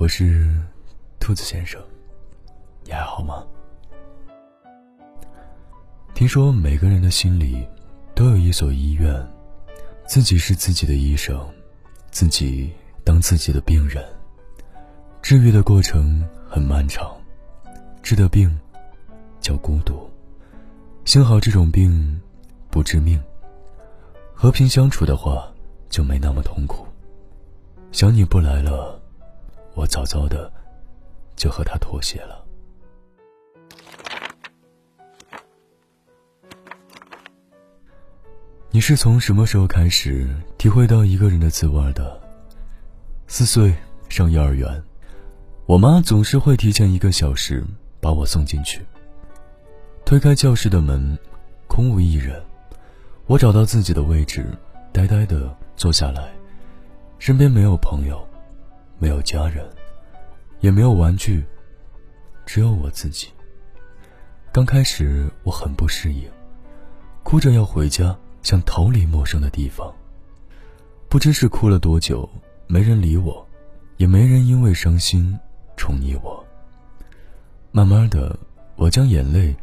我是兔子先生，你还好吗？听说每个人的心里都有一所医院，自己是自己的医生，自己当自己的病人。治愈的过程很漫长，治的病叫孤独。幸好这种病不致命，和平相处的话就没那么痛苦。想你不来了，我早早的就和他妥协了。你是从什么时候开始体会到一个人的滋味的？四岁上幼儿园，我妈总是会提前一个小时把我送进去。推开教室的门，空无一人。我找到自己的位置，呆呆的坐下来。身边没有朋友，没有家人，也没有玩具，只有我自己。刚开始我很不适应，哭着要回家。想逃离陌生的地方。不知是哭了多久，没人理我，也没人因为伤心宠溺我。慢慢的，我将眼泪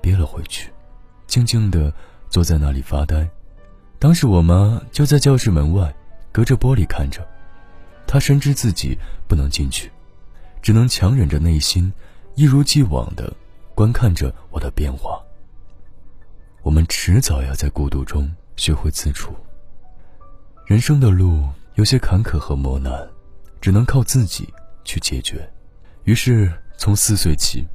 憋了回去，静静的坐在那里发呆。当时我妈就在教室门外，隔着玻璃看着。他深知自己不能进去，只能强忍着内心，一如既往的观看着我的变化。我们迟早要在孤独中学会自处。人生的路有些坎坷和磨难，只能靠自己去解决。于是，从四岁起，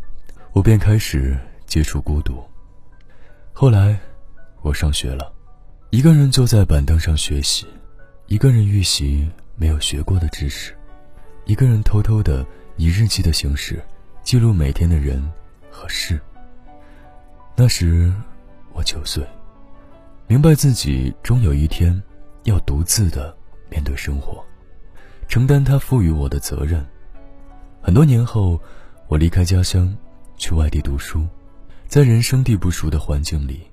我便开始接触孤独。后来，我上学了，一个人坐在板凳上学习，一个人预习没有学过的知识，一个人偷偷的以日记的形式记录每天的人和事。那时。我九岁，明白自己终有一天要独自的面对生活，承担他赋予我的责任。很多年后，我离开家乡，去外地读书，在人生地不熟的环境里，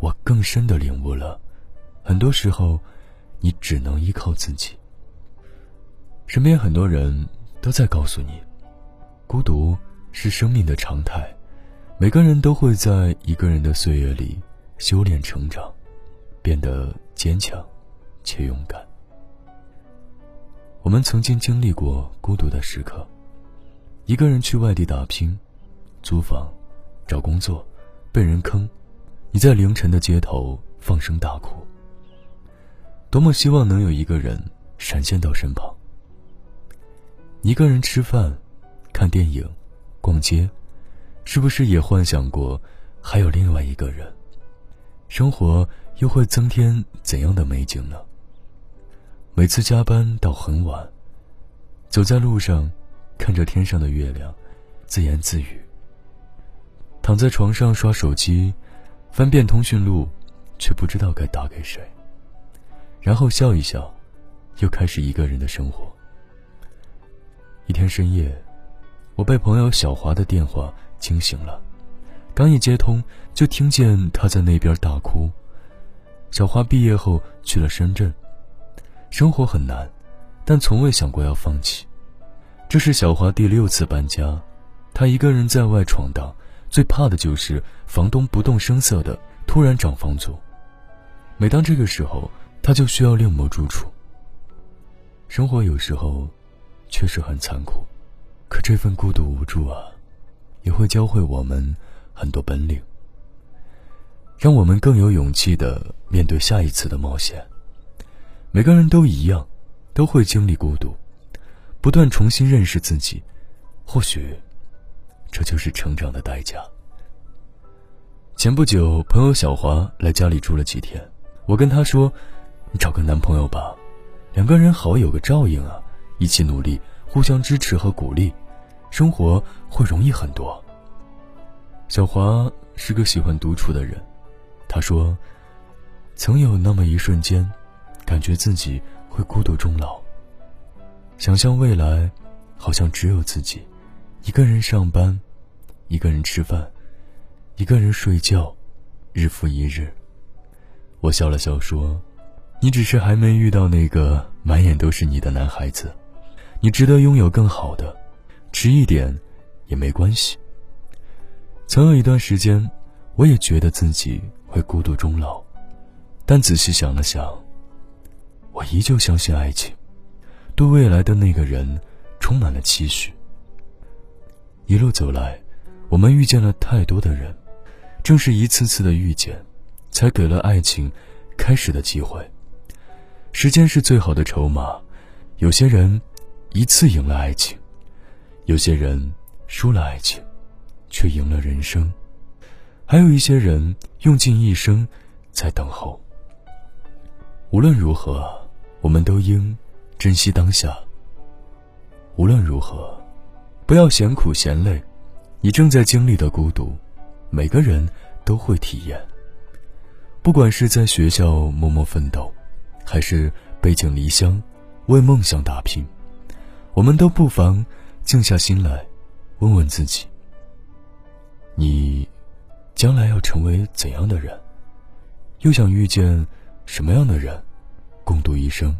我更深的领悟了，很多时候，你只能依靠自己。身边很多人都在告诉你，孤独是生命的常态。每个人都会在一个人的岁月里修炼成长，变得坚强且勇敢。我们曾经经历过孤独的时刻，一个人去外地打拼，租房、找工作，被人坑，你在凌晨的街头放声大哭。多么希望能有一个人闪现到身旁。一个人吃饭、看电影、逛街。是不是也幻想过还有另外一个人？生活又会增添怎样的美景呢？每次加班到很晚，走在路上，看着天上的月亮，自言自语。躺在床上刷手机，翻遍通讯录，却不知道该打给谁。然后笑一笑，又开始一个人的生活。一天深夜，我被朋友小华的电话。惊醒了，刚一接通，就听见他在那边大哭。小花毕业后去了深圳，生活很难，但从未想过要放弃。这是小花第六次搬家，她一个人在外闯荡，最怕的就是房东不动声色的突然涨房租。每当这个时候，她就需要另谋住处。生活有时候确实很残酷，可这份孤独无助啊。也会教会我们很多本领，让我们更有勇气的面对下一次的冒险。每个人都一样，都会经历孤独，不断重新认识自己，或许这就是成长的代价。前不久，朋友小华来家里住了几天，我跟她说：“你找个男朋友吧，两个人好有个照应啊，一起努力，互相支持和鼓励。”生活会容易很多。小华是个喜欢独处的人，他说：“曾有那么一瞬间，感觉自己会孤独终老。想象未来，好像只有自己，一个人上班，一个人吃饭，一个人睡觉，日复一日。”我笑了笑说：“你只是还没遇到那个满眼都是你的男孩子。”你值得拥有更好的，迟一点也没关系。曾有一段时间，我也觉得自己会孤独终老，但仔细想了想，我依旧相信爱情，对未来的那个人充满了期许。一路走来，我们遇见了太多的人，正是一次次的遇见，才给了爱情开始的机会。时间是最好的筹码，有些人一次赢了爱情，有些人输了爱情，却赢了人生，还有一些人用尽一生在等候。无论如何，我们都应珍惜当下。无论如何。不要嫌苦嫌累，你正在经历的孤独，每个人都会体验。不管是在学校默默奋斗，还是背井离乡为梦想打拼，我们都不妨静下心来，问问自己：你将来要成为怎样的人？又想遇见什么样的人，共度一生？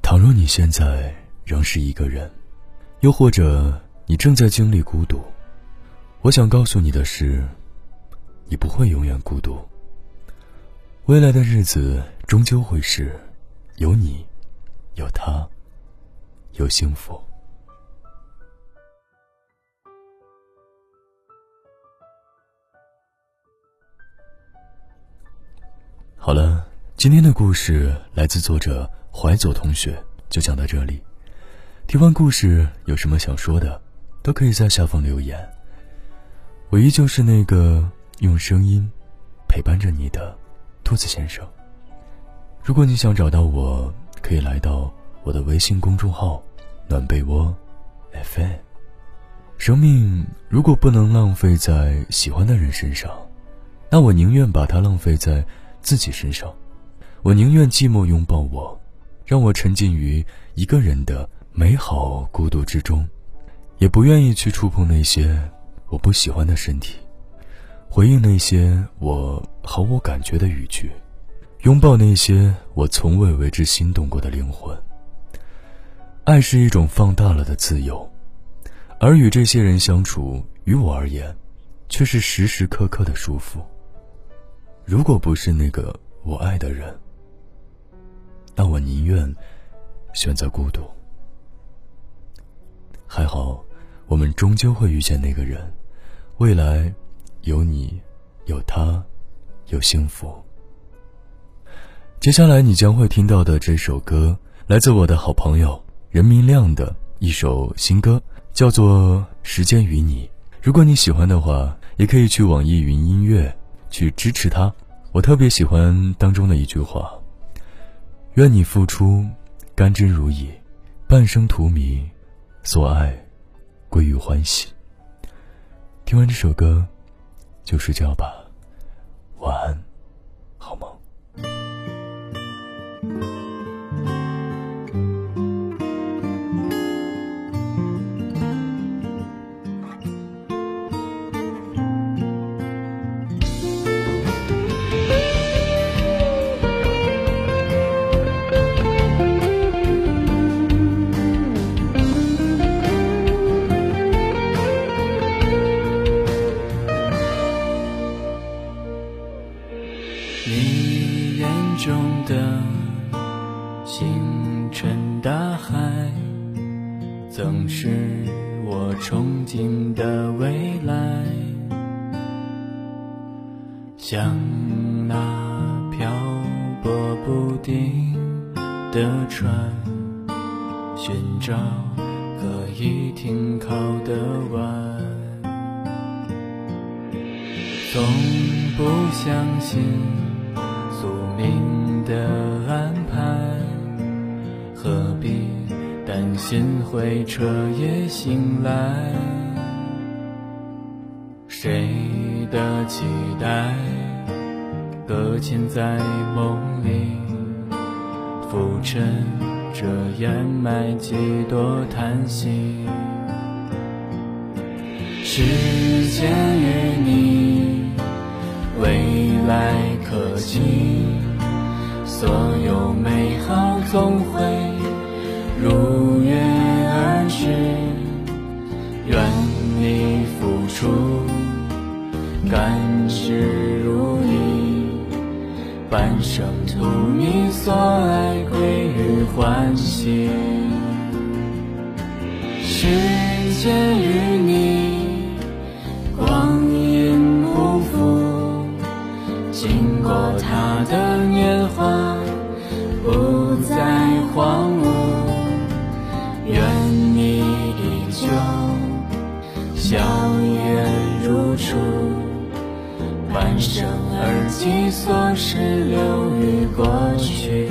倘若你现在仍是一个人，又或者你正在经历孤独，我想告诉你的是，你不会永远孤独。未来的日子终究会是有你、有他、有幸福。好了，今天的故事来自作者怀左同学，就讲到这里。听完故事有什么想说的，都可以在下方留言。我依旧是那个用声音陪伴着你的兔子先生。如果你想找到我，可以来到我的微信公众号“暖被窝 FM”。生命如果不能浪费在喜欢的人身上，那我宁愿把它浪费在自己身上。我宁愿寂寞拥抱我，让我沉浸于一个人的。美好孤独之中，也不愿意去触碰那些我不喜欢的身体，回应那些我毫无感觉的语句，拥抱那些我从未为之心动过的灵魂。爱是一种放大了的自由，而与这些人相处，于我而言，却是时时刻刻的束缚。如果不是那个我爱的人，那我宁愿选择孤独。还好，我们终究会遇见那个人，未来有你，有他，有幸福。接下来你将会听到的这首歌，来自我的好朋友任明亮的一首新歌，叫做《时间与你》。如果你喜欢的话，也可以去网易云音乐去支持他。我特别喜欢当中的一句话：“愿你付出，甘之如饴，半生荼蘼。”所爱，归于欢喜。听完这首歌，就睡觉吧，晚安，眼中的星辰大海曾是我憧憬的未来，像那漂泊不定的船，寻找可以停靠的湾。从不相信命的安排，何必？担心会彻夜醒来，谁的期待搁浅在梦里，浮沉着掩埋几多叹息。时间与你，未来可期，所有美好总会如约而至，愿你付出甘之如饴，半生图你所爱，归于欢喜。时间与。半生而寄所事留于过去。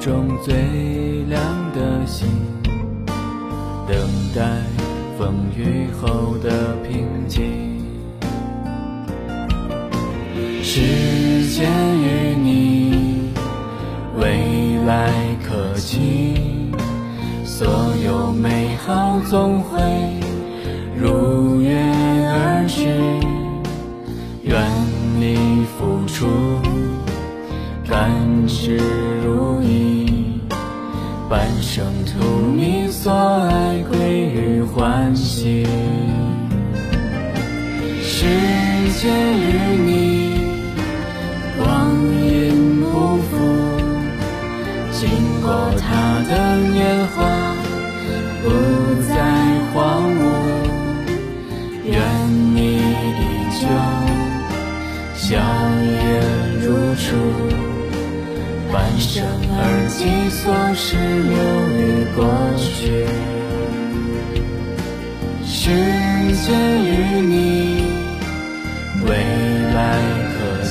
中最亮的星，等待风雨后的平静。时间与你未来可期，所有美好总会如约而至。愿你付出，甘之如饴，半生图你所爱归于欢喜。世界与你光阴不负，经过他的年华，不再荒芜。愿你依旧笑颜如初，半生而寄所事留于过去。时间与你未来可期，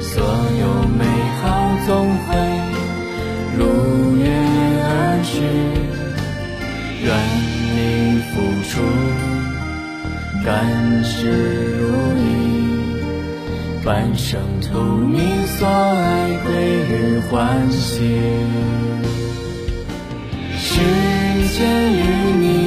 所有美好总会如约而至。愿你付出，甘之，半生图你所爱归于欢喜。世间与你